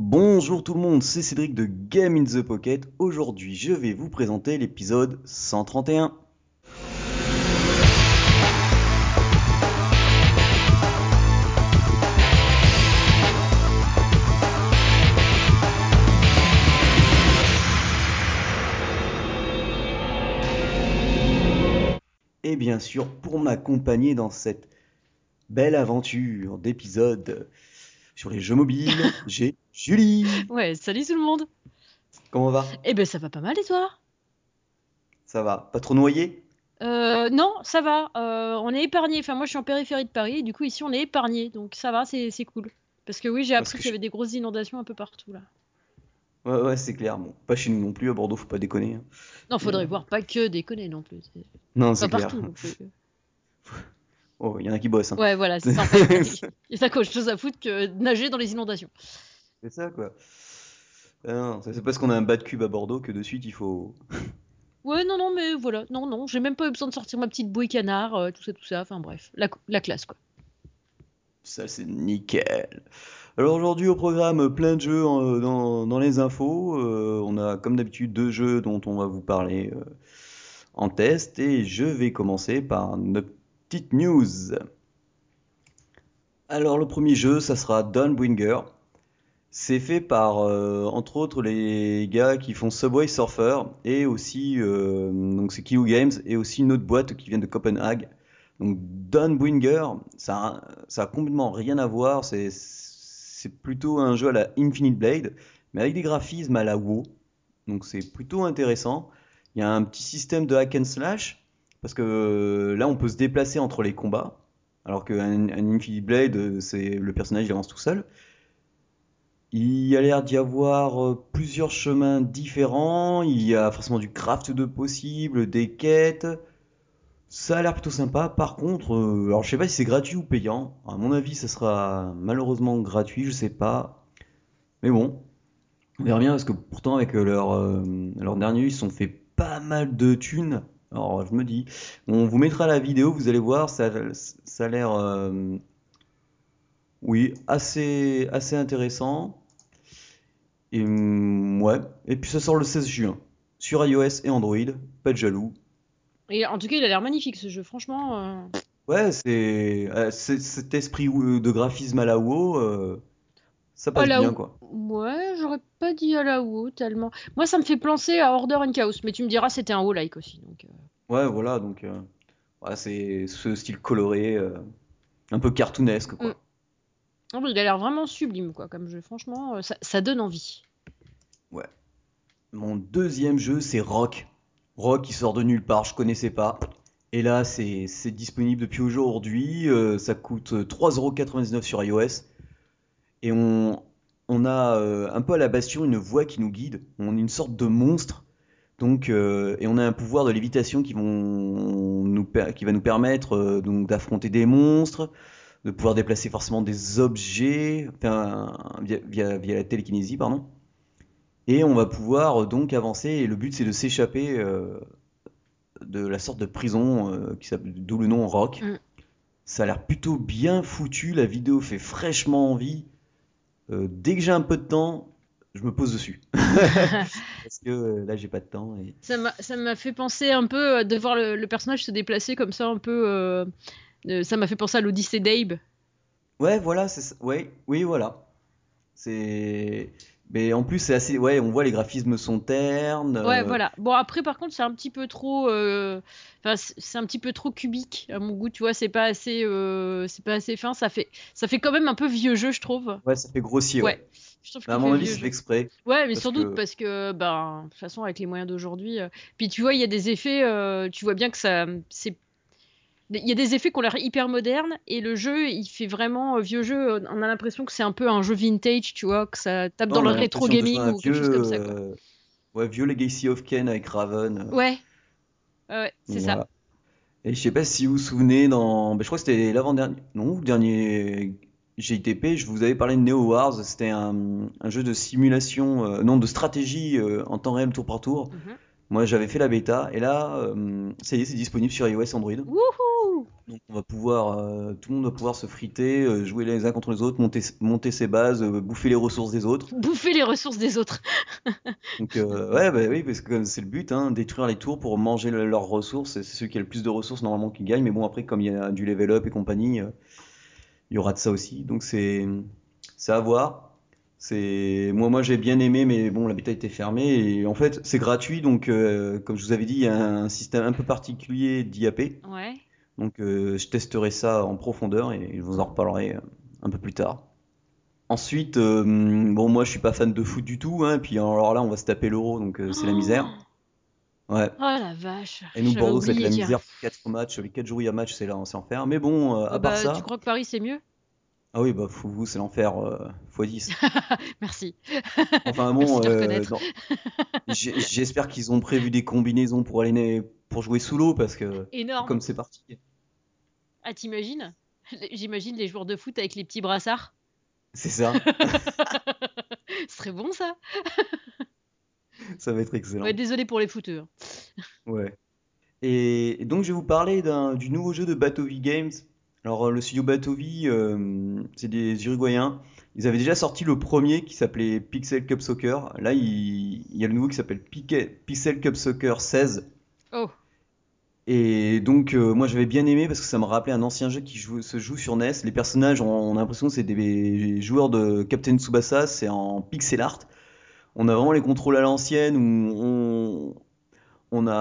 Bonjour tout le monde, c'est Cédric de Game in the Pocket. Aujourd'hui, je vais vous présenter l'épisode 131. Et bien sûr, pour m'accompagner dans cette belle aventure d'épisode sur les jeux mobiles, j'ai Julie. Ouais, salut tout le monde. Comment va? Eh ben ça va pas mal et toi? Ça va Pas trop noyé? Euh, Non, ça va. Euh, on est épargné. Enfin moi je suis en périphérie de Paris. Et du coup ici on est épargné, donc ça va, c'est cool. Parce que oui, j'ai appris qu'il y avait des grosses inondations un peu partout là. Ouais, ouais, c'est clair. Bon, pas chez nous non plus, à Bordeaux, faut pas déconner. hein. Non, faudrait Euh. voir pas que déconner non plus. Non, c'est clair. partout non plus. Oh, il y en a qui bossent. hein. Ouais, voilà, c'est ça. en fait. Il y a encore autre chose à foutre que nager dans les inondations. C'est ça, quoi. Ah ça, c'est parce qu'on a un bas de cube à Bordeaux que de suite il faut. Ouais, non, non, mais voilà. Non, non, j'ai même pas eu besoin de sortir ma petite bouée canard, euh, tout ça, tout ça. Enfin bref, la, la classe quoi. Ça, c'est nickel. Alors aujourd'hui au programme, plein de jeux euh, dans, dans les infos. Euh, on a comme d'habitude deux jeux dont on va vous parler euh, en test et je vais commencer par notre petite news. Alors le premier jeu, ça sera Dawnbringer. C'est fait par euh, entre autres les gars qui font Subway Surfer et aussi euh, donc c'est Kilo Games et aussi une autre boîte qui vient de Copenhague. Donc Dawnbringer, ça ça a complètement rien à voir. C'est c'est plutôt un jeu à la Infinite Blade, mais avec des graphismes à la WoW. Donc c'est plutôt intéressant. Il y a un petit système de hack and slash parce que euh, là on peut se déplacer entre les combats, alors qu'un un Infinite Blade, euh, c'est le personnage il avance tout seul. Il y a l'air d'y avoir euh, plusieurs chemins différents. Il y a forcément du craft de possible, des quêtes. Ça a l'air plutôt sympa. Par contre, alors je sais pas si c'est gratuit ou payant. À mon avis, ça sera malheureusement gratuit, je sais pas. Mais bon, on verra bien parce que pourtant avec leur, leur dernier, ils se sont fait pas mal de thunes. Alors je me dis, on vous mettra la vidéo, vous allez voir, ça, ça a l'air, euh, oui, assez, assez intéressant. Et ouais, et puis ça sort le 16 juin sur iOS et Android. Pas de jaloux. Et en tout cas, il a l'air magnifique ce jeu. Franchement, euh, Ouais, c'est euh, c'est- cet esprit de graphisme à la WoW, ça passe bien quoi. Ouais, j'aurais pas dit à la WoW tellement. Moi, ça me fait penser à Order and Chaos, mais tu me diras, c'était un WoW-like aussi. Donc, euh. Ouais, voilà, donc euh, ouais, c'est ce style coloré, euh, un peu cartoonesque quoi. Mm. Non, mais il a l'air vraiment sublime, quoi, comme jeu. Franchement, ça, ça donne envie. Ouais. Mon deuxième jeu, c'est Rock. Rock, qui sort de nulle part, je connaissais pas. Et là, c'est c'est disponible depuis aujourd'hui. ça coûte 3,99€ sur iOS. Et on, on a euh, un peu à la Bastion une voix qui nous guide. On est une sorte de monstre. Donc, euh, et on a un pouvoir de lévitation qui, vont nous, per- qui va nous permettre euh, donc d'affronter des monstres, de pouvoir déplacer forcément des objets enfin, via, via, via la télékinésie, pardon. Et on va pouvoir donc avancer. Et le but, c'est de s'échapper de la sorte de prison qui s'appelle d'où le nom Rock. Mm. Ça a l'air plutôt bien foutu. La vidéo fait fraîchement envie. Euh, dès que j'ai un peu de temps, je me pose dessus. Parce que euh, là, j'ai pas de temps. Et... Ça m'a ça m'a fait penser un peu euh, de voir le, le personnage se déplacer comme ça, un peu. euh, ça m'a fait penser à l'Odyssée d'Abe. Ouais, voilà, c'est ça. Ouais, oui, voilà. C'est. Mais en plus, c'est assez. Ouais, on voit les graphismes sont ternes. Ouais, euh, voilà. Bon, après, par contre, c'est un petit peu trop. euh, Enfin, c'est un petit peu trop cubique à mon goût, tu vois. C'est pas assez. euh, C'est pas assez fin. Ça fait. Ça fait quand même un peu vieux jeu, je trouve. Ouais, ça fait grossier. Ouais. Ouais. Je trouve Mais à mon avis, c'est exprès. Ouais, mais sans que- doute parce que, ben, de toute façon, avec les moyens d'aujourd'hui. Puis tu vois, il y a des effets, tu vois bien que ça. c'est Il y a des effets qui ont l'air hyper modernes et le jeu, il fait vraiment euh, vieux jeu. On a l'impression que c'est un peu un jeu vintage, tu vois, que ça tape dans le rétro gaming ou quelque chose vieux, comme ça, quoi. euh, Ouais, vieux Legacy of Kain avec Raven. euh, Ouais, ouais, c'est ça. Et je sais pas si vous vous souvenez, dans. ben, je crois que c'était l'avant-dernier. Non, le dernier GITP, je vous avais parlé de Neo Wars. C'était un, un jeu de simulation, euh, non, de stratégie euh, en temps réel tour par tour. Mhm. Moi, j'avais fait la bêta. Et là, euh, ça y est, c'est disponible sur iOS Android. Wouhou! Donc on va pouvoir, euh, tout le monde va pouvoir se friter, euh, jouer les uns contre les autres, monter, monter ses bases, euh, bouffer les ressources des autres. Bouffer les ressources des autres. Donc euh, ouais, bah oui, parce que c'est le but, hein, détruire les tours pour manger le- leurs ressources. C'est celui qui a le plus de ressources normalement qui gagne. Mais bon, après, comme il y a du level up et compagnie, il y aura de ça aussi. Donc c'est, c'est à voir. C'est moi, moi j'ai bien aimé, mais bon, la bêta était fermée et en fait c'est gratuit. Donc euh, comme je vous avais dit, il y a un système un peu particulier d'IAP. Ouais. Donc euh, je testerai ça en profondeur et je vous en reparlerai euh, un peu plus tard. Ensuite, euh, bon moi je suis pas fan de foot du tout, hein, et puis alors là on va se taper l'euro, donc c'est la misère. Ouais. Oh la vache. Et nous Bordeaux c'est la misère, quatre matchs, les quatre jours où il y a match c'est là, c'est enfer. Mais bon, à part bah, tu ça, crois que Paris c'est mieux? Ah oui bah vous c'est l'enfer euh, x 10. Merci. Enfin bon, euh, j'espère qu'ils ont prévu des combinaisons pour aller pour jouer sous l'eau parce que Énorme. comme c'est parti, Ah, t'imagines? J'imagine les joueurs de foot avec les petits brassards. c'est ça, Ce serait bon ça ça va être excellent. Ouais, désolé pour les footeux. hein. Ouais. Et donc je vais vous parler du nouveau jeu de Batovi Games. Alors euh, le studio Batovi, euh, c'est des Uruguayens. Ils avaient déjà sorti le premier qui s'appelait Pixel Cup Soccer. Là, il, il y a le nouveau qui s'appelle Pixel Cup Soccer 16. Oh, Et donc euh, moi j'avais bien aimé parce que ça me rappelait un ancien jeu qui joue- se joue sur NES. Les personnages, on, on a l'impression que c'est des joueurs de Captain Tsubasa, c'est en pixel art. On a vraiment les contrôles à l'ancienne où on, on a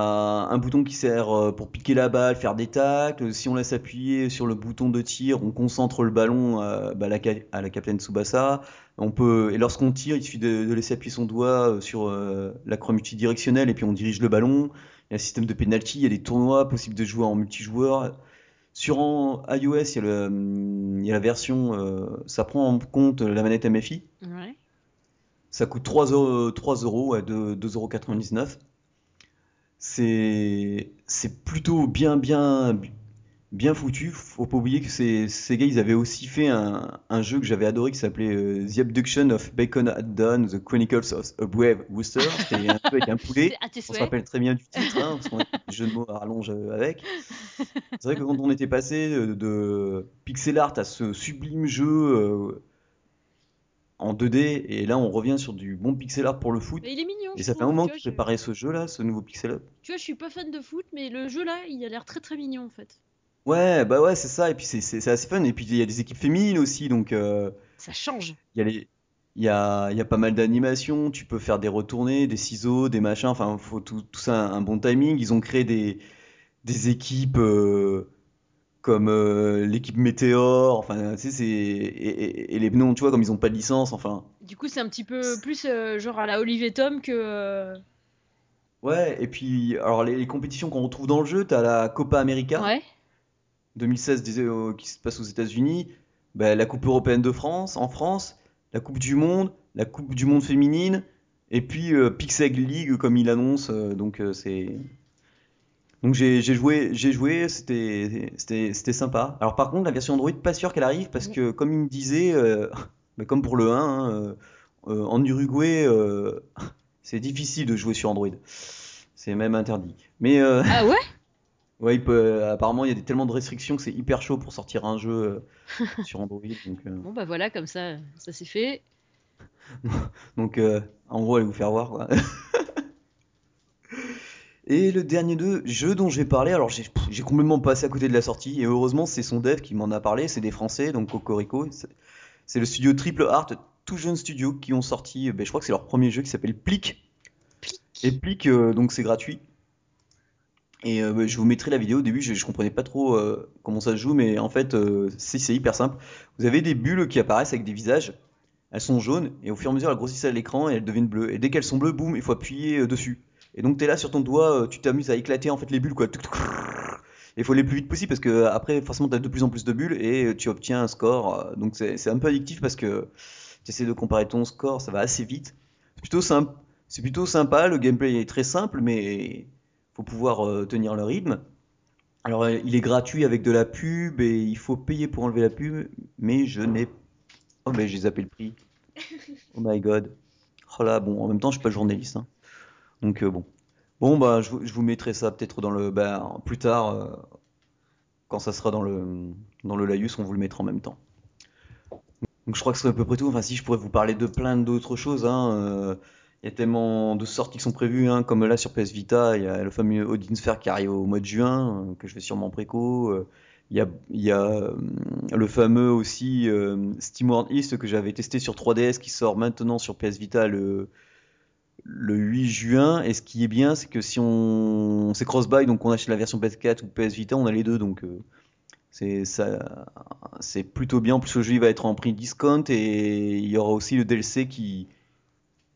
un bouton qui sert euh, pour piquer la balle, faire des tacles. Si on laisse appuyer sur le bouton de tir, on concentre le ballon euh, bah, à, la, à la Captain Tsubasa. On peut, et lorsqu'on tire, il suffit de, de laisser appuyer son doigt euh, sur euh, la croix multidirectionnelle et puis on dirige le ballon. Il y a un système de penalty, il y a des tournois possibles de jouer en multijoueur. Sur en iOS, il y a, le, hum, il y a la version, euh, ça prend en compte la manette MFI. ouais. Ça coûte 3 euros, 3 euros à 2,99€. C'est c'est plutôt bien bien bien foutu. Faut pas oublier que ces, ces gars, ils avaient aussi fait un, un jeu que j'avais adoré qui s'appelait euh, The Abduction of Bacon at Dawn, The Chronicles of a Brave Rooster. C'était un jeu avec un poulet. On se rappelle très bien du titre, hein, parce qu'on a des jeux de mots à rallonge euh, avec. C'est vrai que quand on était passé de, de pixel art à ce sublime jeu euh, en 2D, et là on revient sur du bon pixel art pour le foot. Mais il est mignon. Et ça fait un moment que je préparais ce jeu-là, ce nouveau pixel art. Tu vois, je suis pas fan de foot, mais le jeu là, il a l'air très très mignon en fait. Ouais, bah ouais, c'est ça. Et puis c'est assez fun. Et puis il y a des équipes féminines aussi, donc euh, Ça change. il y a les, il y a, il y a pas mal d'animations. Tu peux faire des retournées, des ciseaux, des machins. Enfin, faut tout, tout ça un, un bon timing. Ils ont créé des, des équipes euh, comme euh, l'équipe Météor. Enfin, tu sais, c'est et, et- et les noms, tu vois, comme ils ont pas de licence. Enfin, Du coup, c'est un petit peu plus euh, genre à la Olivier Tom que. euh, ouais. Et puis, alors les, les compétitions qu'on retrouve dans le jeu, t'as la Copa América. Ouais. 2016 disait, euh, qui se passe aux États-Unis, bah, la Coupe européenne de France en France, la Coupe du Monde, la Coupe du Monde féminine, et puis euh, Pixel League comme il annonce. euh, donc euh, c'est donc j'ai joué, j'ai joué, c'était sympa. Alors par contre la version Android pas sûr qu'elle arrive parce que comme il me disait, euh, bah, comme pour le 1, hein, euh, euh, en Uruguay euh, c'est difficile de jouer sur Android. C'est même interdit. Mais euh, Ah ouais? Ouais, il peut, apparemment, il y a des- tellement de restrictions que c'est hyper chaud pour sortir un jeu sur Android. Donc, Bon bah voilà, comme ça, ça s'est fait. donc euh, en gros, allez vous faire voir, quoi. Et le dernier deux jeu dont je vais parler, alors j'ai pff, j'ai complètement passé à côté de la sortie, et heureusement, c'est son dev qui m'en a parlé, c'est des Français, donc Cocorico. C'est c'est le studio Triple Art, tout jeune studio, qui ont sorti, ben, je crois que c'est leur premier jeu qui s'appelle Plic. Et Plic, euh, donc c'est gratuit. Et euh, bah, je vous mettrai la vidéo. Au début, je, je comprenais pas trop euh, comment ça se joue, mais en fait, c'est c'est hyper simple. Vous avez des bulles qui apparaissent avec des visages. Elles sont jaunes, et au fur et à mesure, elles grossissent à l'écran et elles deviennent bleues. Et dès qu'elles sont bleues, boum, il faut appuyer dessus. Et donc, t'es là sur ton doigt, euh, tu t'amuses à éclater en fait les bulles, quoi. Il faut aller le plus vite possible parce que euh, après, forcément, t'as de plus en plus de bulles et euh, tu obtiens un score. Donc, c'est un peu addictif parce que tu essaies de comparer ton score, ça va assez vite. C'est plutôt sympa. Le gameplay est très simple, mais faut pouvoir euh, tenir le rythme. Alors, euh, il est gratuit avec de la pub et il faut payer pour enlever la pub, mais je n'ai. Oh, mais j'ai zappé le prix. Oh my god. Oh là, bon, en même temps, je suis pas journaliste. hein. Donc, euh, bon. Bon, bah, je, vous- mettrai ça peut-être dans le. Bah, plus tard, euh, quand ça sera dans le, dans le laïus, on vous le mettra en même temps. Donc je crois que c'est à peu près tout. Enfin, si je pourrais vous parler de plein d'autres choses. Hein, euh, il y a tellement de sorties qui sont prévues, hein, comme là sur PS Vita, il y a le fameux Odin Sphere qui arrive au mois de juin, que je vais sûrement préco. Il y a, il y a le fameux aussi SteamWorld East que j'avais testé sur 3DS qui sort maintenant sur PS Vita le, le 8 juin. Et ce qui est bien, c'est que si on c'est cross-buy, donc on achète la version PS4 ou PS Vita, on a les deux, donc c'est ça, c'est plutôt bien. En plus, le jeu il va être en prix discount et il y aura aussi le DLC qui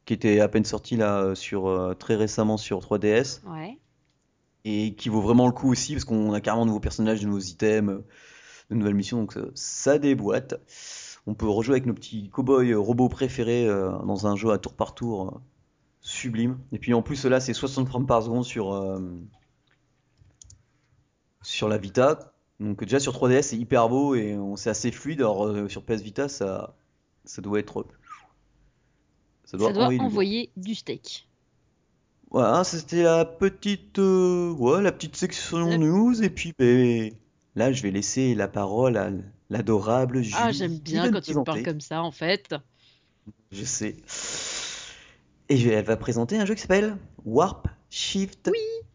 qui était à peine sorti là sur euh, très récemment sur 3DS. Ouais. Et qui vaut vraiment le coup aussi parce qu'on a carrément de nouveaux personnages, de nouveaux items, de nouvelles missions. Donc ça, déboîte. On peut rejouer avec nos petits cowboys robots préférés euh, dans un jeu à tour par tour euh, sublime. Et puis en plus là c'est 60 frames par seconde sur sur la Vita donc déjà sur 3DS c'est hyper beau et c'est assez fluide. Alors euh, sur PS Vita ça, ça doit être ça doit, envoyer, du... steak. Voilà, c'était la petite euh, ouais, la petite section news et puis ben, là je vais laisser la parole à l'adorable Julie. Ah j'aime bien quand tu me parles comme ça en fait. Je sais. Et elle va présenter un jeu qui s'appelle Warp Shift. Oui.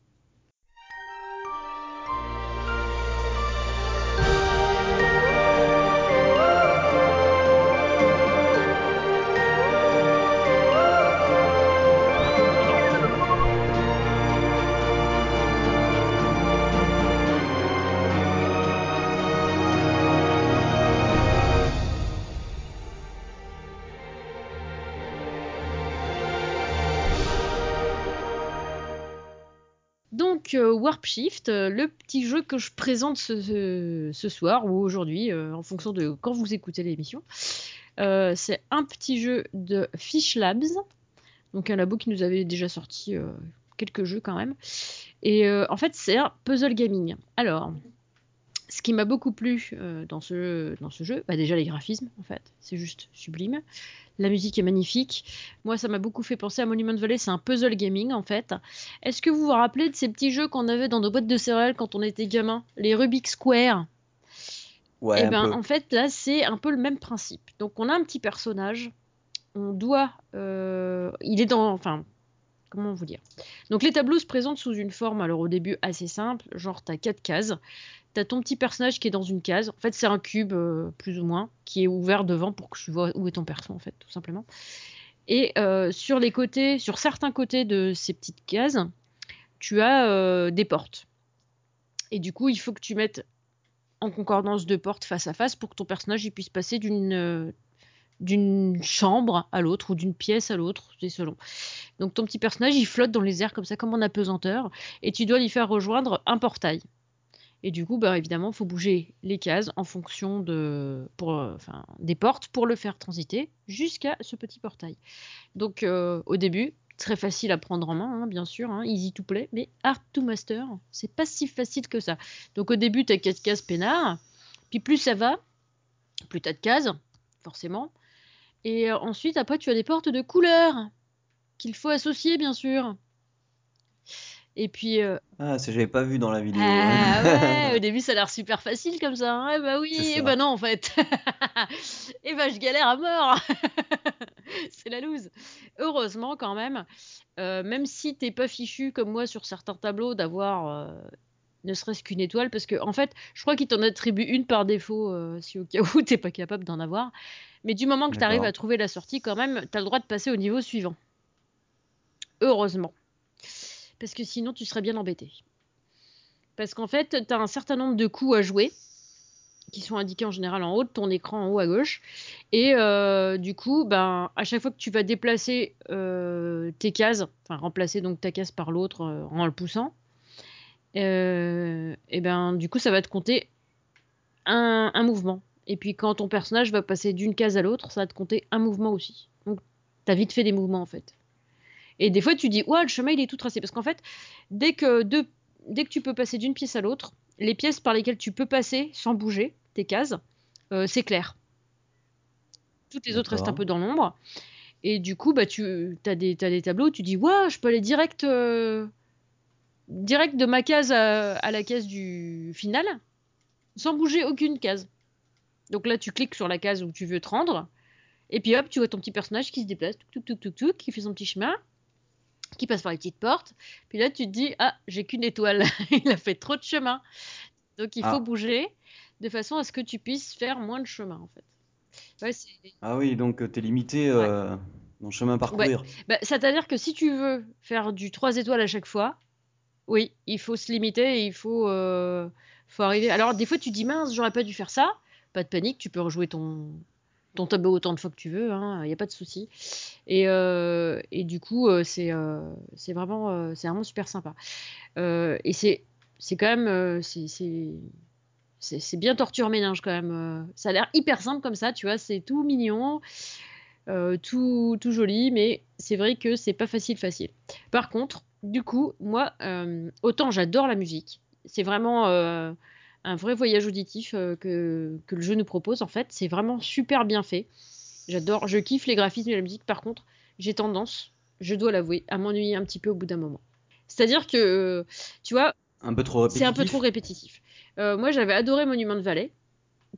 Euh, Warp Shift, euh, le petit jeu que je présente ce, soir ou aujourd'hui, euh, en fonction de quand vous écoutez l'émission. c'est un petit jeu de Fish Labs, donc un labo qui nous avait déjà sorti quelques jeux quand même. Et en fait, c'est un puzzle gaming. Alors, ce qui m'a beaucoup plu dans, ce, dans ce jeu, bah déjà les graphismes, en fait, c'est juste sublime. La musique est magnifique. Moi, ça m'a beaucoup fait penser à Monument Valley. C'est un puzzle gaming, en fait. Est-ce que vous vous rappelez de ces petits jeux qu'on avait dans nos boîtes de céréales quand on était gamin Les Rubik's Square? Ouais. Et eh ben, en fait, là, c'est un peu le même principe. Donc, on a un petit personnage. On doit. Euh, il est dans. Enfin, vous dire Donc les tableaux se présentent sous une forme, alors au début assez simple, genre t'as quatre cases, t'as ton petit personnage qui est dans une case. En fait, c'est un cube, euh, plus ou moins, qui est ouvert devant pour que tu vois où est ton perso, en fait, tout simplement. Et euh, sur les côtés, sur certains côtés de ces petites cases, tu as euh, des portes. Et du coup, il faut que tu mettes en concordance deux portes face à face pour que ton personnage il puisse passer d'une d'une chambre à l'autre ou d'une pièce à l'autre, c'est selon. Donc ton petit personnage il flotte dans les airs comme ça, comme en apesanteur, et tu dois lui faire rejoindre un portail. Et du coup, bah, évidemment, il faut bouger les cases en fonction de, pour, enfin, des portes pour le faire transiter jusqu'à ce petit portail. Donc, euh, au début, très facile à prendre en main, hein, bien sûr, hein, easy to play, mais hard to master, c'est pas si facile que ça. Donc, au début, tu as 4 cases peinard, puis plus ça va, plus tu as de cases, forcément. Et euh, ensuite, après, tu as des portes de couleur qu'il faut associer, bien sûr. Et puis. Euh, ah, ça j'avais pas vu dans la vidéo. Ah ouais, au début ça a l'air super facile comme ça. Hein. Eh bah oui, et eh bah non en fait. et eh bah je galère à mort. c'est la loose. Heureusement quand même, euh, même si t'es pas fichu comme moi sur certains tableaux d'avoir euh, ne serait-ce qu'une étoile, parce que en fait, je crois qu'il t'en attribue une par défaut si au cas où t'es pas capable d'en avoir. Mais du moment que tu arrives à trouver la sortie, quand même, t'as le droit de passer au niveau suivant. Heureusement parce que sinon tu serais bien embêté. Parce qu'en fait, tu as un certain nombre de coups à jouer, qui sont indiqués en général en haut de ton écran, en haut à gauche. Et euh, du coup, ben, à chaque fois que tu vas déplacer euh, tes cases, enfin remplacer donc ta case par l'autre euh, en le poussant, et ben du coup, ça va te compter un, un, mouvement. Et puis quand ton personnage va passer d'une case à l'autre, ça va te compter un mouvement aussi. Donc, tu as vite fait des mouvements en fait. Et des fois, tu dis, ouais, le chemin, il est tout tracé. Parce qu'en fait, dès que, dès que tu peux passer d'une pièce à l'autre, les pièces par lesquelles tu peux passer sans bouger, tes cases, euh, c'est clair. Toutes les autres restent un peu dans l'ombre. Et du coup, bah, tu as des, as des tableaux où tu dis, ouais, je peux aller direct, euh, direct de ma case à, la case du final. sans bouger aucune case. Donc là, tu cliques sur la case où tu veux te rendre, et puis hop, tu vois ton petit personnage qui se déplace, tout, tout, tout, tout, qui fait son petit chemin, qui passe par les petites portes. Puis là, tu te dis, ah, j'ai qu'une étoile, il a fait trop de chemin. Donc il faut Ah. bouger de façon à ce que tu puisses faire moins de chemin, en fait. Ouais, Ah oui, donc euh, t'es limité euh, dans le chemin à parcourir. Bah, C'est-à-dire que si tu veux faire du 3 étoiles à chaque fois, oui, il faut se limiter il faut, euh, faut arriver. Alors, des fois, tu dis mince, j'aurais pas dû faire ça. Pas de panique, tu peux rejouer ton, ton tableau autant de fois que tu veux, il n'y a pas de souci. Et, euh, du coup, euh, c'est vraiment, c'est vraiment super sympa. Et c'est quand même. c'est- bien torture ménage quand même. Ça a l'air hyper simple comme ça, tu vois, c'est tout mignon. Tout, tout joli, mais c'est vrai que c'est pas facile facile. Par contre, du coup, moi, euh, autant j'adore la musique, c'est vraiment euh, un vrai voyage auditif euh, que, que le jeu nous propose en fait, c'est vraiment super bien fait. J'adore, je kiffe les graphismes et la musique, par contre, j'ai tendance, je dois l'avouer, à m'ennuyer un petit peu au bout d'un moment. C'est-à-dire que, tu vois, Un peu trop répétitif. c'est un peu trop répétitif. Moi, j'avais adoré Monument Valley,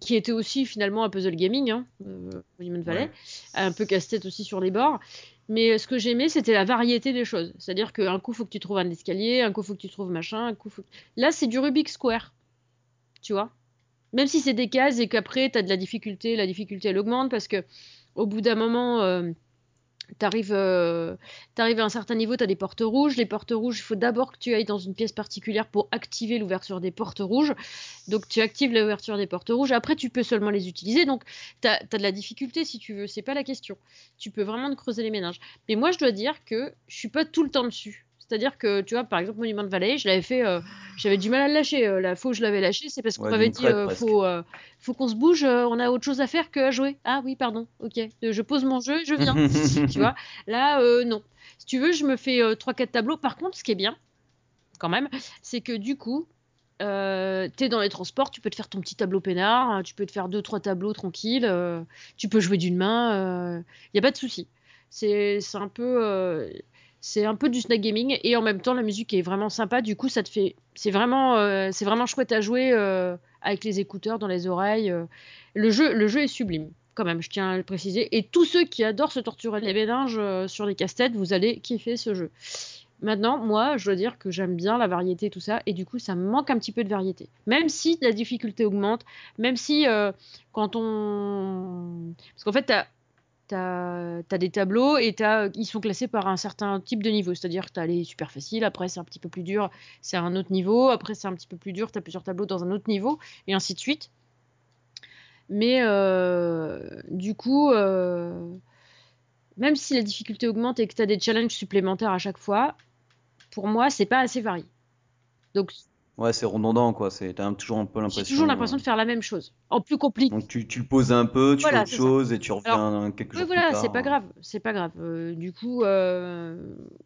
qui était aussi finalement un puzzle gaming, hein, euh, Monument Valley, Ouais. un peu casse-tête aussi sur les bords. Mais ce que j'aimais, c'était la variété des choses. C'est-à-dire qu'un coup, faut que tu trouves un escalier, un coup, faut que tu trouves machin, un coup, faut... Là, c'est du Rubik's Square. Tu vois Même si c'est des cases et qu'après, tu as de la difficulté, la difficulté, elle augmente parce que au bout d'un moment, euh, T'arrives euh, t'arrives à un certain niveau, tu as des portes rouges. Les portes rouges, il faut d'abord que tu ailles dans une pièce particulière pour activer l'ouverture des portes rouges. Donc tu actives l'ouverture des portes rouges. Après, tu peux seulement les utiliser. Donc tu as, de la difficulté si tu veux. C'est pas la question. Tu peux vraiment creuser les ménages. Mais moi, je dois dire que je suis pas tout le temps dessus. C'est-à-dire que, tu vois, par exemple, Monument de Valley, je l'avais fait, euh, j'avais du mal à le lâcher. Euh, la fois où je l'avais lâché, c'est parce qu'on Ouais, m'avait dit, euh, faut, euh, faut qu'on se bouge, euh, on a autre chose à faire que à jouer. Ah oui, pardon, ok. Euh, Je pose mon jeu, je viens. tu vois, là, euh, non. Si tu veux, je me fais euh, 3-4 tableaux. Par contre, ce qui est bien, quand même, c'est que du coup, euh, t'es dans les transports, tu peux te faire ton petit tableau peinard, hein, tu peux te faire 2-3 tableaux tranquilles, euh, tu peux jouer d'une main, il n'y a pas de souci. C'est c'est un peu. C'est un peu du snack gaming et en même temps la musique est vraiment sympa. Du coup ça te fait c'est vraiment euh, c'est vraiment chouette à jouer euh, avec les écouteurs dans les oreilles euh. le jeu le jeu est sublime quand même je tiens à le préciser. Et tous ceux qui adorent se torturer les méninges sur les casse-têtes vous allez kiffer ce jeu. Maintenant moi je dois dire que j'aime bien la variété et tout ça et du coup ça me manque un petit peu de variété. Même si la difficulté augmente même si quand on parce qu'en fait t'as T'as as des tableaux et as, ils sont classés par un certain type de niveau. C'est-à-dire que tu as les super faciles, après c'est un petit peu plus dur, c'est un autre niveau, après c'est un petit peu plus dur, tu as plusieurs tableaux dans un autre niveau, et ainsi de suite. Mais euh, du coup, euh, même si la difficulté augmente et que tu as des challenges supplémentaires à chaque fois, pour moi, c'est pas assez varié. Donc, Ouais, c'est redondant, quoi. C'est, t'as toujours un peu j'ai l'impression. toujours l'impression euh, de faire la même chose, en plus compliqué. Donc tu, tu le poses un peu, tu Voilà, fais autre ça. chose et tu reviens quelques Oui, jours voilà, plus tard. c'est pas grave, c'est pas grave. Euh, du coup, euh,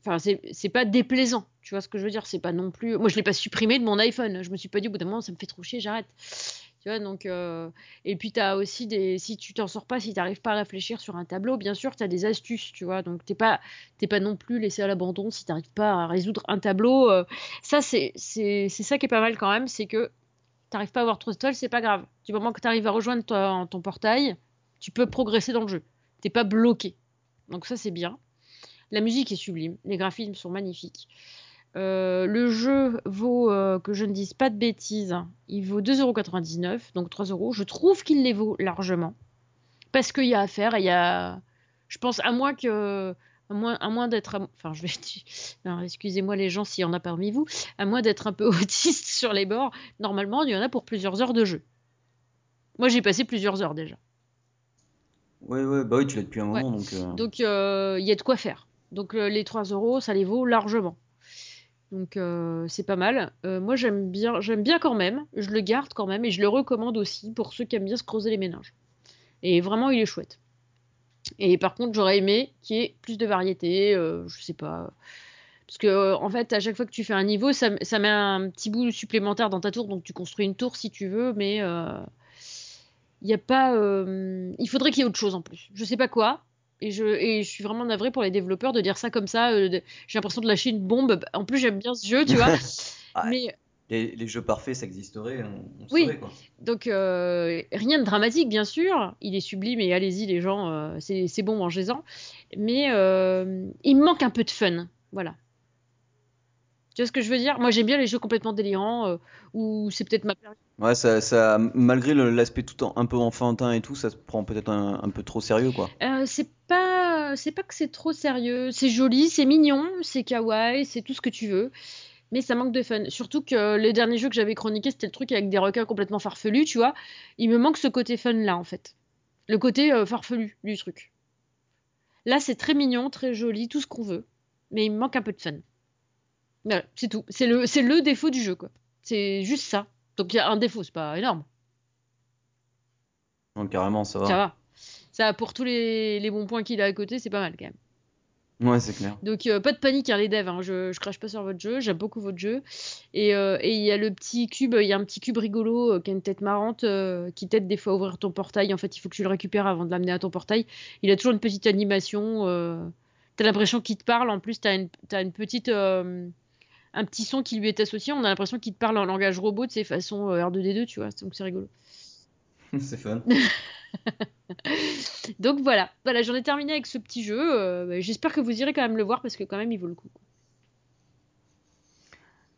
enfin, c'est pas déplaisant, tu vois ce que je veux dire? C'est pas non plus. Moi, je l'ai pas supprimé de mon iPhone. Je me suis pas dit au bout d'un moment, ça me fait trop chier, j'arrête. Tu euh, Et puis, t'as aussi des. Si tu t'en sors pas, si t'arrives pas à réfléchir sur un tableau, bien sûr, t'as des astuces, tu vois. Donc, t'es pas, t'es pas non plus laissé à l'abandon si t'arrives pas à résoudre un tableau. euh, Ça, c'est ça qui est pas mal quand même, c'est que t'arrives pas à avoir trop d'étoiles, c'est pas grave. Du moment que t'arrives à rejoindre ton, ton portail, tu peux progresser dans le jeu. T'es pas bloqué. Donc ça c'est bien. La musique est sublime, les graphismes sont magnifiques. Euh, le jeu vaut, euh, que je ne dise pas de bêtises, il vaut 2,99€, donc 3€. Je trouve qu'il les vaut largement. Parce qu'il y a à faire, et il y a... Je pense, à moins que... À moins, à moins d'être... Enfin, je vais... Excusez-moi les gens s'il y en a parmi vous. À moins d'être un peu autiste sur les bords, normalement, il y en a pour plusieurs heures de jeu. Moi, j'ai passé plusieurs heures déjà. Ouais, ouais, bah oui, tu l'as depuis un Ouais. moment, donc. euh, Donc, il y a de quoi faire. Donc, les 3 euros, ça les vaut largement. Donc, euh, c'est pas mal. Euh, moi, j'aime bien, j'aime bien quand même. Je le garde quand même et je le recommande aussi pour ceux qui aiment bien se creuser les méninges. Et vraiment, il est chouette. Et par contre, j'aurais aimé qu'il y ait plus de variété. euh, je sais pas. Parce que, en fait, à chaque fois que tu fais un niveau, ça, met un petit bout supplémentaire dans ta tour. Donc, tu construis une tour si tu veux, mais il a pas. il faudrait qu'il y ait autre chose en plus. Je sais pas quoi. Et je, et je suis vraiment navrée pour les développeurs de dire ça comme ça. euh, J'ai l'impression de lâcher une bombe. En plus, j'aime bien ce jeu, tu vois. Ah, mais les jeux parfaits, ça existerait, on, on Oui. saurait, quoi. Donc euh, rien de dramatique bien sûr, il est sublime et allez-y les gens, euh, c'est bon mangez-en. Mais il manque un peu de fun, voilà. Tu vois ce que je veux dire? Moi j'aime bien les jeux complètement délirants où c'est peut-être ma période. Ouais, ça, ça, malgré le- l'aspect tout un peu enfantin et tout, ça se prend peut-être un, peu trop sérieux, quoi. Euh, c'est pas c'est pas que c'est trop sérieux, c'est joli, c'est mignon, c'est kawaii, c'est tout ce que tu veux. Mais ça manque de fun. Surtout que les derniers jeux que j'avais chroniqués, c'était le truc avec des requins complètement farfelus, tu vois. Il me manque ce côté fun là en fait. Le côté euh, farfelu du truc. Là, c'est très mignon, très joli, tout ce qu'on veut. Mais il me manque un peu de fun. Voilà, c'est tout. C'est le, c'est le défaut du jeu, quoi. C'est juste ça. Donc il y a un défaut, c'est pas énorme. Non, carrément, ça va. Ça va. Ça, pour tous les, les bons points qu'il a à côté, c'est pas mal quand même. Ouais, c'est clair. Donc euh, pas de panique, hein, les devs. hein. Je, je crache pas sur votre jeu. J'aime beaucoup votre jeu. Et euh, et il y a le petit cube, il y a un petit cube rigolo euh, qui a une tête marrante, qui t'aide des fois à ouvrir ton portail. En fait, il faut que tu le récupères avant de l'amener à ton portail. Il a toujours une petite animation. T'as l'impression qu'il te parle. En plus, t'as une, petite, un petit son qui lui est associé. On a l'impression qu'il te parle en langage robot, de ces façons euh, R2D2, tu vois. Donc c'est rigolo. C'est fun. Donc voilà, voilà, j'en ai terminé avec ce petit jeu. Euh, bah, J'espère que vous irez quand même le voir parce que quand même il vaut le coup.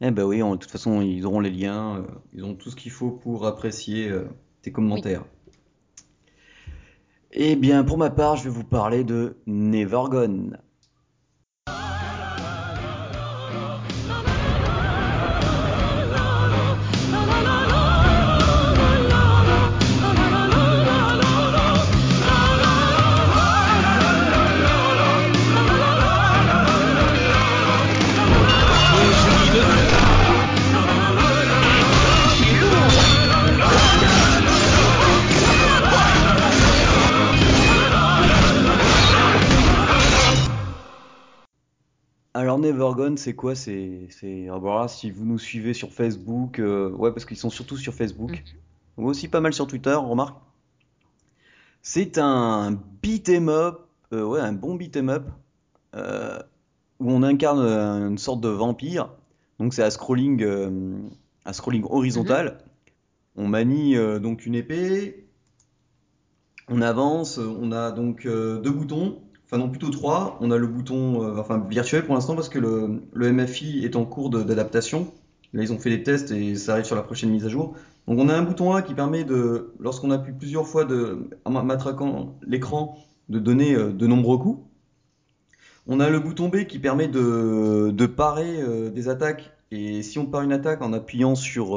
Eh ben oui, on- de toute façon, ils auront les liens, euh, ils ont tout ce qu'il faut pour apprécier euh, tes commentaires. Eh bien, pour ma part, je vais vous parler de Nevergone. Alors Nevergone, c'est quoi? C'est, c'est, ah, voilà, si vous nous suivez sur Facebook, euh, ouais, parce qu'ils sont surtout sur Facebook, ou aussi pas mal sur Twitter, remarque. C'est un beat'em up, euh, ouais, un bon beat'em up, euh, où on incarne une sorte de vampire. Donc c'est à scrolling, à scrolling horizontal. On manie donc une épée, on avance, on a donc deux boutons, enfin plutôt trois. On a le bouton, euh, virtuel pour l'instant parce que le, MFI est en cours d'adaptation. Là ils ont fait les tests et ça arrive sur la prochaine mise à jour. Donc on a un bouton A qui permet de, lorsqu'on appuie plusieurs fois en ma- matraquant l'écran, de donner euh, de nombreux coups. On a le bouton B qui permet de, parer euh, des attaques. Et si on pare une attaque en appuyant sur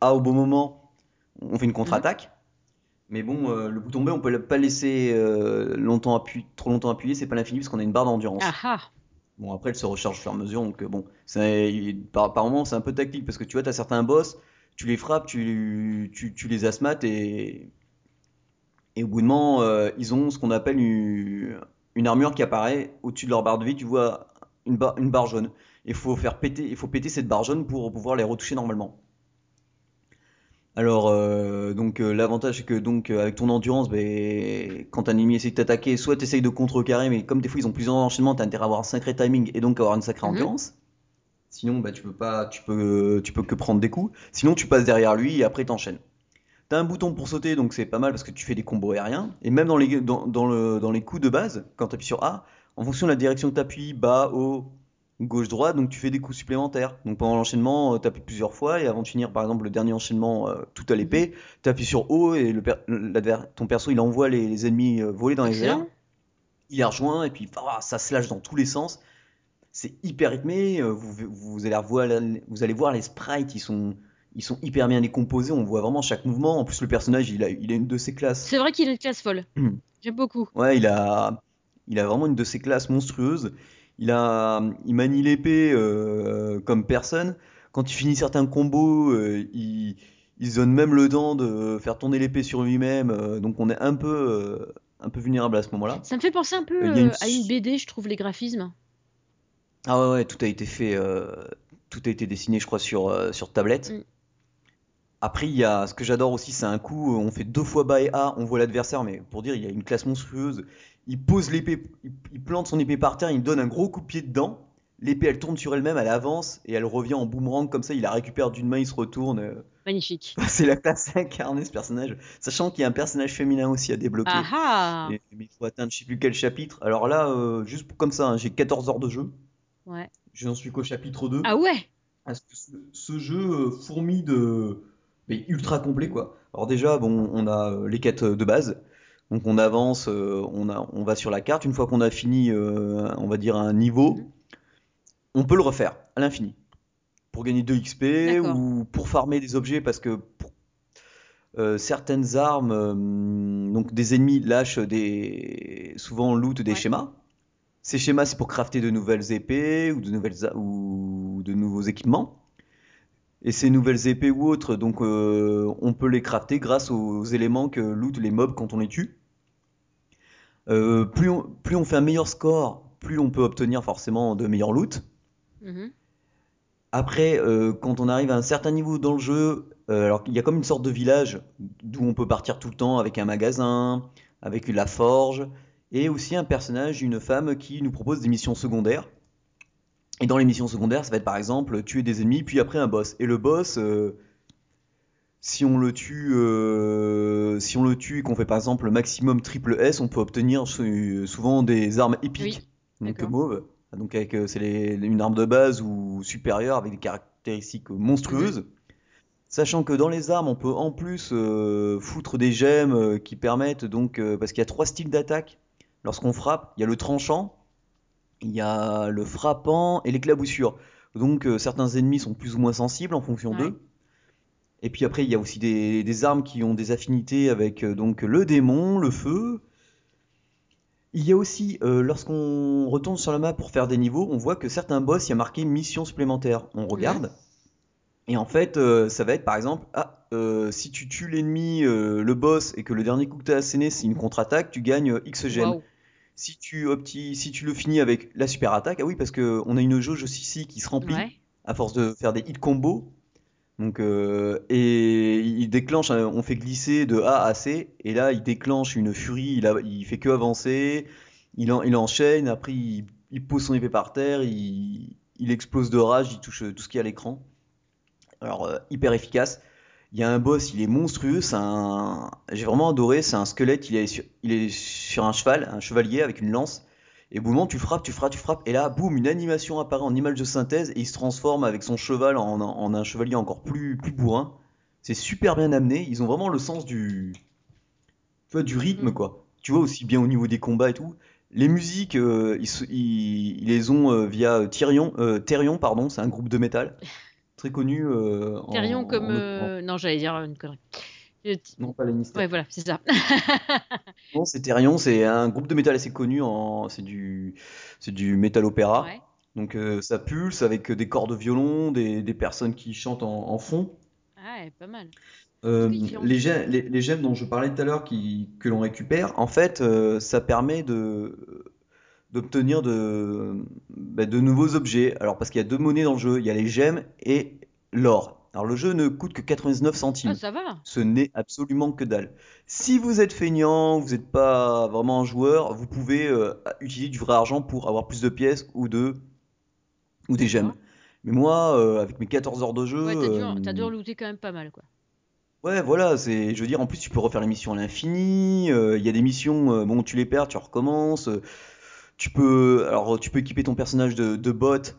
A au bon moment, on fait une contre-attaque. Mais bon, euh, le bouton B, on peut pas le laisser euh, longtemps trop longtemps appuyé, c'est pas l'infini parce qu'on a une barre d'endurance. Ah ah. Bon, après, elle se recharge au fur et à mesure, donc euh, bon, par, par moment, c'est un peu tactique parce que tu vois, t'as certains boss, tu les frappes, tu, tu, tu les asmates et, et au bout de moment, euh, ils ont ce qu'on appelle une, une armure qui apparaît au-dessus de leur barre de vie, tu vois une, barre une barre jaune. Il faut faire péter, il faut péter cette barre jaune pour pouvoir les retoucher normalement. Alors, euh, donc euh, l'avantage c'est que donc euh, avec ton endurance, ben, quand un ennemi essaie de t'attaquer, soit tu essayes de contrecarrer, mais comme des fois ils ont plusieurs enchaînements, t'as intérêt à avoir un sacré timing et donc avoir une sacrée Mhm. endurance. Sinon, bah, tu peux pas, tu peux, tu peux que prendre des coups. Sinon, tu passes derrière lui et après t'enchaînes. T'as un bouton pour sauter, donc c'est pas mal parce que tu fais des combos aériens. Et même dans les, dans, dans le, dans les coups de base, quand tu appuies sur A, en fonction de la direction que tu appuies, bas, haut, gauche, droite, donc tu fais des coups supplémentaires. Donc pendant l'enchaînement, tu appuies plusieurs fois et avant de finir, par exemple, le dernier enchaînement euh, tout à l'épée, tu appuies sur haut et le per- ton perso il envoie les, les ennemis euh, voler dans les airs. Il les rejoint et puis ça se lâche dans tous les sens. C'est hyper rythmé. euh, Vous, vous, allez voir, vous allez voir les sprites, ils sont, ils sont hyper bien décomposés. On voit vraiment chaque mouvement. En plus, le personnage, il a, il a une de ses classes. C'est vrai qu'il a une classe folle. Hmm. J'aime beaucoup. Ouais, il a, il a vraiment une de ses classes monstrueuses. Il a, il manie l'épée euh, comme personne. Quand il finit certains combos, euh, il, il donne même le temps de faire tourner l'épée sur lui-même. euh, donc on est un peu, euh, un peu vulnérable à ce moment-là. Ça me fait penser un peu une euh, à une BD, je trouve, les graphismes. Ah ouais, ouais, tout a été fait, euh, tout a été dessiné, je crois, sur, euh, sur tablette. Mm. Après, il y a ce que j'adore aussi, c'est un coup, on fait deux fois bas et A, on voit l'adversaire, mais pour dire, il y a une classe monstrueuse. Il pose l'épée, il, il plante son épée par terre, il donne un gros coup de pied dedans. l'épée elle tourne sur elle-même, elle avance et elle revient en boomerang comme ça. Il la récupère d'une main, il se retourne. euh. Magnifique. C'est la classe à incarner ce personnage. Sachant qu'il y a un personnage féminin aussi à débloquer. Ah ah mais il faut atteindre je sais plus quel chapitre. Alors là, euh, juste pour- comme ça, hein, j'ai 14 heures de jeu. Ouais. Je n'en suis qu'au chapitre 2. Ah ouais Parce que ce, ce jeu euh, fourmille de. Mais ultra complet quoi. Alors déjà, bon, on a euh, les quêtes de base. Donc on avance, euh, on, a, on va sur la carte. Une fois qu'on a fini, euh, on va dire, un niveau, Mhm. on peut le refaire à l'infini. Pour gagner 2 XP ou pour farmer des objets parce que pour- euh, certaines armes, euh, donc des ennemis lâchent des, souvent loot des Ouais. schémas. Ces schémas, c'est pour crafter de nouvelles épées ou de nouvelles ou de nouveaux équipements. Et ces nouvelles épées ou autres, donc euh, on peut les crafter grâce aux éléments que loot les mobs quand on les tue. Euh, plus, on, plus on fait un meilleur score, plus on peut obtenir forcément de meilleurs loot. Mhm. Après, euh, quand on arrive à un certain niveau dans le jeu, alors il y a comme une sorte de village d'où on peut partir tout le temps avec un magasin, avec la forge, et aussi un personnage, une femme qui nous propose des missions secondaires. Et dans les missions secondaires, ça va être par exemple tuer des ennemis, puis après un boss. Et le boss, euh, si on le tue, euh, si on le tue et qu'on fait par exemple le maximum triple S, on peut obtenir sou- souvent des armes épiques, donc mauves. Donc avec euh, c'est une arme de base ou supérieure avec des caractéristiques monstrueuses. Sachant que dans les armes, on peut en plus euh, foutre des gemmes qui permettent donc parce qu'il y a trois styles d'attaque. Lorsqu'on frappe, il y a le tranchant, il y a le frappant et l'éclaboussure. Donc euh, certains ennemis sont plus ou moins sensibles en fonction Ouais. d'eux. Et puis après, il y a aussi des, des armes qui ont des affinités avec euh, donc le démon, le feu. Il y a aussi, euh, lorsqu'on retourne sur la map pour faire des niveaux, on voit que certains boss, il y a marqué mission supplémentaire. On regarde. Et en fait, ça va être par exemple, ah, euh, si tu tues l'ennemi, le boss, et que le dernier coup que tu as asséné, c'est une contre-attaque, tu gagnes X. Waouh. Si tu, opti- si tu le finis avec la super attaque, ah oui, parce que on a une jauge aussi ici qui se remplit Ouais. à force de faire des hit combos. Donc, euh, et il déclenche, un- on fait glisser de A à C, et là il déclenche une furie, il, a- il fait que avancer, il, en- il enchaîne, après il, il pose son épée par terre, il, explose de rage, il touche tout ce qu'il y a à l'écran. Alors, euh, hyper efficace. Il y a un boss, il est monstrueux, c'est un... j'ai vraiment adoré, c'est un squelette, il est, sur, il est sur un cheval, un chevalier avec une lance. Et au moment tu frappes, tu frappes, tu frappes, et là, boum, une animation apparaît en image de synthèse, et il se transforme avec son cheval en, en un chevalier encore plus, plus bourrin. C'est super bien amené, ils ont vraiment le sens du, tu vois, du rythme, Mhm. quoi. Tu vois, aussi bien au niveau des combats et tout. Les musiques, euh, ils, se- ils- ils les ont euh, via Therion, euh, Therion, pardon, c'est un groupe de métal très connu. euh, en- Therion comme. en- euh, Non, j'allais dire une connerie. Je- Non, pas Lannister. Ouais, voilà, c'est ça. Non, c'est Therion, c'est un groupe de métal assez connu. En... C'est du, c'est du métal opéra. Ouais. Donc euh, ça pulse avec des corps de violon, des, des personnes qui chantent en, en fond. Ah, ouais, pas mal. Euh, les, gemmes, les, les gemmes dont je parlais tout à l'heure qui, que l'on récupère, en fait, euh, ça permet de d'obtenir de, bah, de nouveaux objets. Alors parce qu'il y a deux monnaies dans le jeu, il y a les gemmes et l'or. Alors le jeu ne coûte que 99 centimes. Ah, ça va. Ce n'est absolument que dalle. Si vous êtes feignant, vous n'êtes pas vraiment un joueur, vous pouvez euh, utiliser du vrai argent pour avoir plus de pièces ou de ou des gemmes. Mais moi, euh, avec mes 14 heures de jeu, Ouais, t'as dû, euh, looter quand même pas mal, quoi. ouais, voilà, c'est, je veux dire, en plus tu peux refaire les missions à l'infini. euh, Il y a des missions, bon, tu les perds, tu recommences. Tu peux, alors, tu peux équiper ton personnage de, de bottes,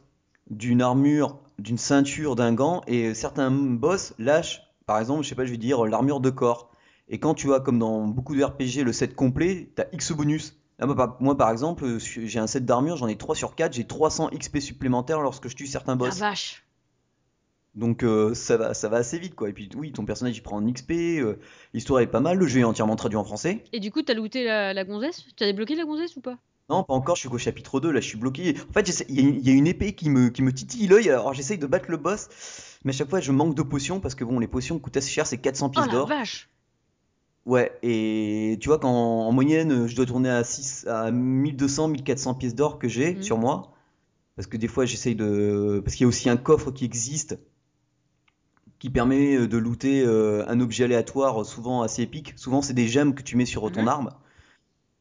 d'une armure, d'une ceinture, d'un gant, et certains boss lâchent, par exemple, je sais pas, je vais dire l'armure de corps. Et quand tu as, comme dans beaucoup de RPG, le set complet, t'as X bonus. Là, moi, par, exemple, j'ai un set d'armure, j'en ai 3 sur 4, j'ai 300 XP supplémentaires lorsque je tue certains La boss. vache. Donc euh, ça va, ça va assez vite quoi. Et puis oui, ton personnage il prend en XP, euh, l'histoire est pas mal, le jeu est entièrement traduit en français. Et du coup, t'as looté la, la gonzesse? T'as débloqué la gonzesse ou pas? Non, pas encore, je suis qu'au chapitre 2, là je suis bloqué. En fait, il y, a une- il y a une épée qui me, qui me titille l'œil, alors j'essaye de battre le boss, mais à chaque fois je manque de potions parce que bon, les potions coûtent assez cher, c'est 400 Oh pièces la d'or. vache Ouais, et tu vois qu'en en moyenne, je dois tourner à, 6, à 1200, 1400 pièces d'or que j'ai Mhm. sur moi. Parce que des fois j'essaye de... Parce qu'il y a aussi un coffre qui existe qui permet euh, de looter euh, un objet aléatoire, souvent assez épique. Souvent c'est des gemmes que tu mets sur ton arme,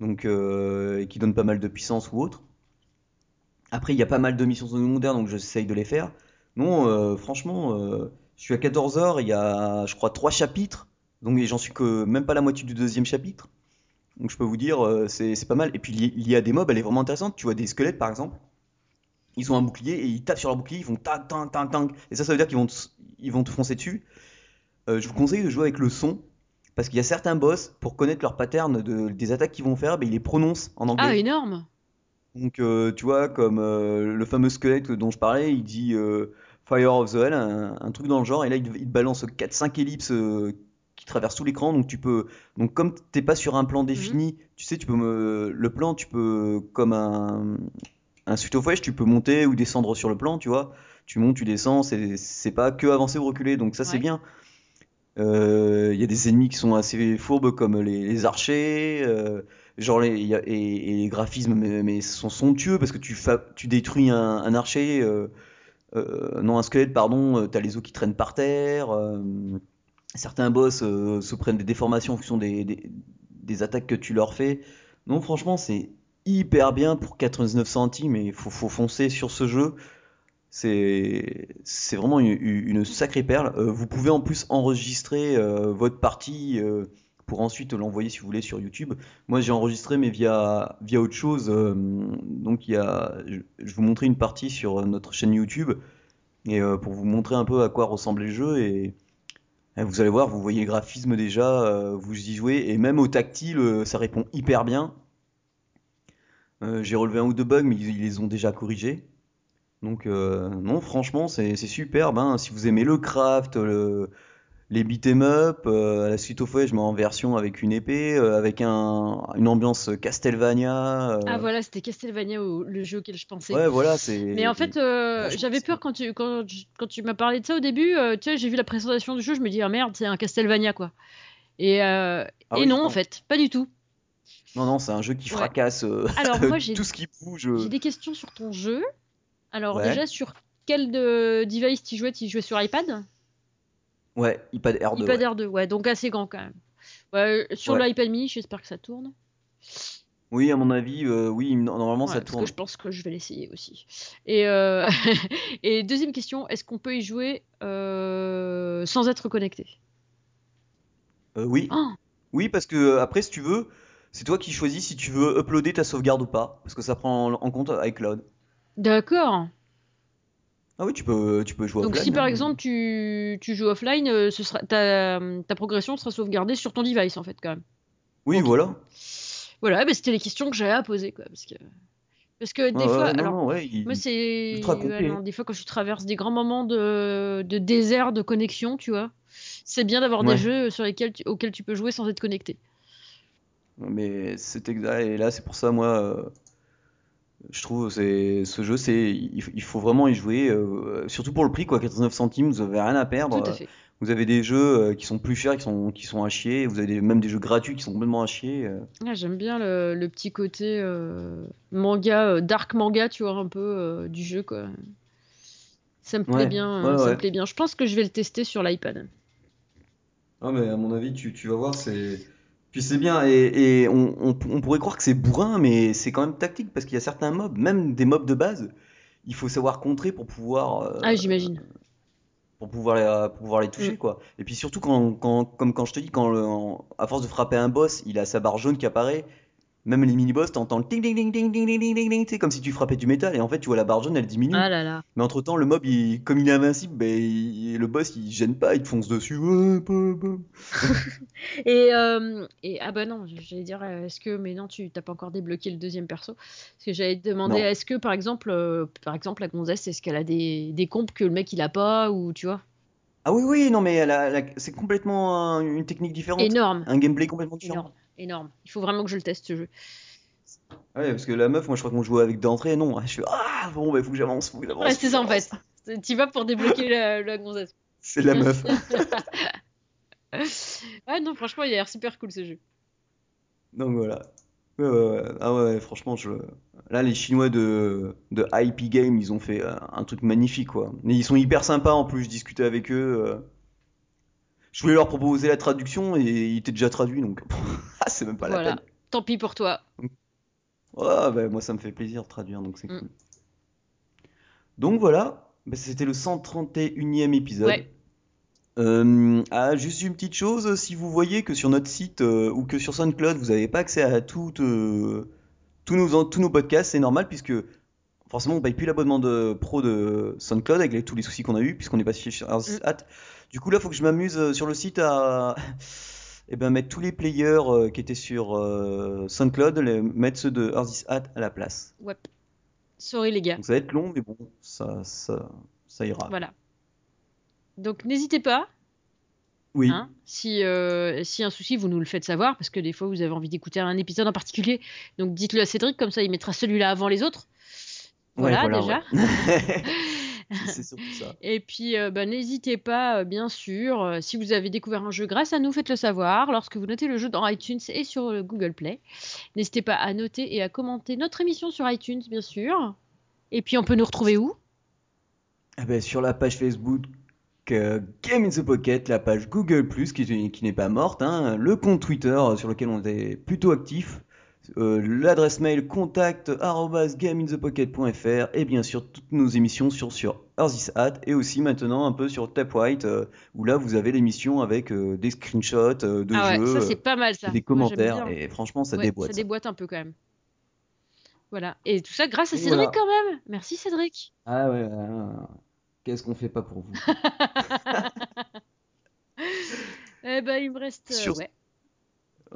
donc euh, qui donnent pas mal de puissance ou autre. Après, il y a pas mal de missions secondaires, donc j'essaye de les faire. Non, euh, franchement, euh, je suis à 14 heures, il y a, je crois, trois chapitres. Donc j'en suis que même pas la moitié du deuxième chapitre. Donc je peux vous dire, euh, c'est pas mal. Et puis il y il y a des mobs, elle est vraiment intéressante. Tu vois des squelettes par exemple, ils ont un bouclier et ils tapent sur leur bouclier, ils font tac tac tac tac. Et ça, ça veut dire qu'ils vont vont te foncer dessus. Euh, je vous conseille de jouer avec le son. Parce qu'il y a certains boss, pour connaître leur pattern de, des attaques qu'ils vont faire, ben, ils les prononcent en Ah, anglais. énorme. Donc, euh, tu vois, comme euh, le fameux squelette dont je parlais, il dit euh, Fire of the Hell, un, un truc dans le genre, et là il, te il balance quatre cinq ellipses qui traversent tout l'écran. Donc, tu peux. Donc, comme t'es pas sur un plan Mhm. défini, tu sais, tu peux me. Le plan, tu peux. Comme un. Un suite wesh, tu peux monter ou descendre sur le plan, tu vois. Tu montes, tu descends, c'est pas que avancer ou reculer, donc ça c'est Ouais. Bien. Euh, Il y a des ennemis qui sont assez fourbes comme les, archers, euh, genre les, il et, les graphismes mais, mais sont somptueux parce que tu, détruis un, archer, euh, non un squelette pardon, t'as les os qui traînent par terre, certains boss se prennent des déformations en fonction des, attaques que tu leur fais. Non franchement c'est hyper bien pour 99 centimes il faut, faut foncer sur ce jeu. C'est vraiment une, sacrée perle. Euh, vous pouvez en plus enregistrer euh, votre partie euh, pour ensuite l'envoyer si vous voulez sur YouTube. Moi j'ai enregistré mais via autre chose. donc il y a, je, vous montrer une partie sur notre chaîne YouTube et pour vous montrer un peu à quoi jeux et, et vous allez voir, vous voyez les graphismes déjà, vous y jouez et même au tactile ça répond hyper bien. J'ai relevé un ou deux bugs mais ils les ont déjà corrigés. Donc euh, non, franchement, c'est c'est superbe. hein. Si vous aimez le craft, le- les beat'em up, euh, à la suite au fouet, je mets en version avec une épée, euh, avec un, une ambiance Castlevania. Ah, voilà, c'était Castlevania, le jeu auquel je pensais. ouais, voilà, Mais en c'est fait, j'avais c'est peur quand tu, quand, quand tu m'as parlé de ça au début. tu sais, j'ai vu la présentation du jeu, je me dis, ah merde, c'est un Castlevania, quoi. Et, ah et oui, non, en fait, pas du tout. non, non, c'est un jeu qui fracasse Alors, moi, tout ce qui bouge. j'ai des questions sur ton jeu. Alors, Ouais, déjà, sur quel de device tu jouais? Tu jouais sur iPad? ouais, iPad R2, iPad ouais, Air 2, ouais, donc assez grand quand même. Ouais, sur l'iPad mini, j'espère que ça tourne. Oui, à mon avis, euh, oui, no- normalement ça parce que tourne. je pense que je vais l'essayer aussi. Et, euh, et deuxième question, est-ce qu'on peut y jouer euh, sans être connecté? Oui, Oh, oui, parce que après, si tu veux, c'est toi qui choisis si tu veux uploader ta sauvegarde ou pas, parce que ça prend en, en compte iCloud. D'accord. Ah oui, tu peux, tu peux jouer Donc si offline. par hein. exemple tu, tu joues offline, euh, ce sera, ta, ta progression sera sauvegardée sur ton device en fait quand même. Oui, voilà. Voilà, bah, c'était les questions que j'avais à poser quoi. Parce que, parce que des fois, ouais, alors non, ouais, il- moi c'est... ouais, des fois quand je traverse des grands moments de, de désert, de connexion, tu vois, c'est bien d'avoir des jeux sur lesquels tu- auxquels tu peux jouer sans être connecté. mais c'est exact. Et là, c'est pour ça, moi, euh, je trouve, c'est ce jeu, c'est, il, faut vraiment y jouer, euh, surtout pour le prix, quoi. 89 centimes, vous avez rien à perdre. Tout à euh, fait. Vous avez des jeux euh, qui sont plus chers, qui sont, qui sont à chier. Vous avez des- même des jeux gratuits qui sont complètement à chier. Ah, j'aime bien le, le petit côté euh, manga, euh, dark manga, tu vois, un peu euh, du jeu quoi. Ça me plaît Ouais, bien, ouais, ça me plaît bien. Je pense que je vais le tester sur l'iPad. Ah, mais à mon avis, tu, tu vas voir, c'est. Puis c'est bien, et, et on, on- on pourrait croire que c'est bourrin, mais c'est quand même tactique, parce qu'il y a certains mobs, même des mobs de base, il faut savoir contrer pour pouvoir, euh, Ah, j'imagine. pour pouvoir les, pour pouvoir les Mm. toucher, quoi. Et puis surtout, quand, quand, comme quand je te dis, quand le- en- à force de frapper un boss, il a sa barre jaune qui apparaît, même les mini-boss, t'entends le ting ding ding ding ding ding ding ding, c'est comme si tu frappais du métal et en fait tu vois la barre jaune elle diminue. Ah là là. Mais entre temps le mob il, comme il est invincible, bah, il, le boss il gêne pas, il te fonce dessus. Bah, bah. Euh, et, ah bah non, j'allais dire euh, est-ce que mais non tu t'as pas encore débloqué le deuxième perso? Parce que j'allais te demander est-ce que par exemple euh, par exemple la gonzesse est-ce qu'elle a des des compes que le mec il a pas ou tu vois? Ah oui oui non mais c'est complètement une technique différente. Énorme. Un gameplay complètement différent. Énorme énorme. Il faut vraiment que je le teste ce jeu. Ouais, parce que la meuf, moi, je crois qu'on jouait avec d'entrée, non. Je suis, ah, bon, bah, faut que j'avance, faut que Ouais, j'avance, c'est ça en fait. Tu vas pour débloquer la, la gonzesse. C'est la meuf. Ouais, non, franchement, il a l'air super cool ce jeu. Donc voilà. Ah ouais, franchement, je... là, les Chinois de, de IP Game, ils ont fait euh, un truc magnifique, quoi. Mais ils sont hyper sympas, en plus, je discutais avec eux. Je voulais leur proposer la traduction et il était déjà traduit, donc ah, c'est même pas la Voilà. peine. Tant pis pour toi. Ouais, bah, moi, ça me fait plaisir de traduire, donc c'est Mm. cool. Donc voilà, bah, c'était le 131e épisode. Ouais. Euh, ah, juste une petite chose, si vous voyez que sur notre site euh, ou que sur SoundCloud, vous n'avez pas accès à tout, euh, tous, nos, tous nos podcasts, c'est normal puisque forcément on paye plus l'abonnement de pro de SoundCloud avec les- tous les soucis qu'on a eu puisqu'on est passé sur Hat. Du coup là, il faut que je m'amuse euh, sur le site à eh ben, mettre tous les players euh, qui étaient sur euh, SoundCloud, les, mettre ceux de Earth Hat à la place. Ouais. Sorry les gars. Donc ça va être long, mais bon, ça, ça, ça ira. Voilà. Donc n'hésitez pas, Oui. hein, si euh, si un souci, vous nous le faites savoir, parce que des fois vous avez envie d'écouter un épisode en particulier. Donc dites-le à Cédric, comme ça il mettra celui-là avant les autres. Voilà, déjà. ouais. c'est surtout ça. Et puis, euh, bah, n'hésitez pas, euh, bien sûr, euh, si vous avez découvert un jeu grâce à nous, faites-le savoir lorsque vous notez le jeu dans iTunes et sur Google Play. N'hésitez pas à noter et à commenter notre émission sur iTunes, bien sûr. Et puis, on peut nous retrouver où? Ah ben, sur la page Facebook Game in the Pocket, la page Google qui, qui n'est pas morte, hein, le compte Twitter sur lequel on est plutôt actif, euh, l'adresse mail contact gameinthepocket.fr et bien sûr toutes nos émissions sur, sur Hat et aussi maintenant un peu sur Tapwhite euh, où là vous avez l'émission avec euh, des screenshots de Ah ouais, jeux ça c'est pas mal ça. et des commentaires et franchement ça Ouais, déboîte. Ça déboîte un peu quand même. Voilà. Et tout ça grâce à Cédric voilà. quand même. Merci Cédric. Ah ouais, qu'est-ce qu'on fait pas pour vous? Eh ben, il me reste. Sur-. Ouais.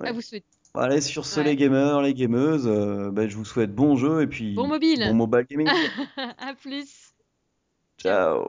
À vous souhaiter. Allez, sur ce, Ouais. les gamers, les gameuses, euh, bah, je vous souhaite bon jeu et puis Bon mobile. bon mobile gaming. à plus. Ciao.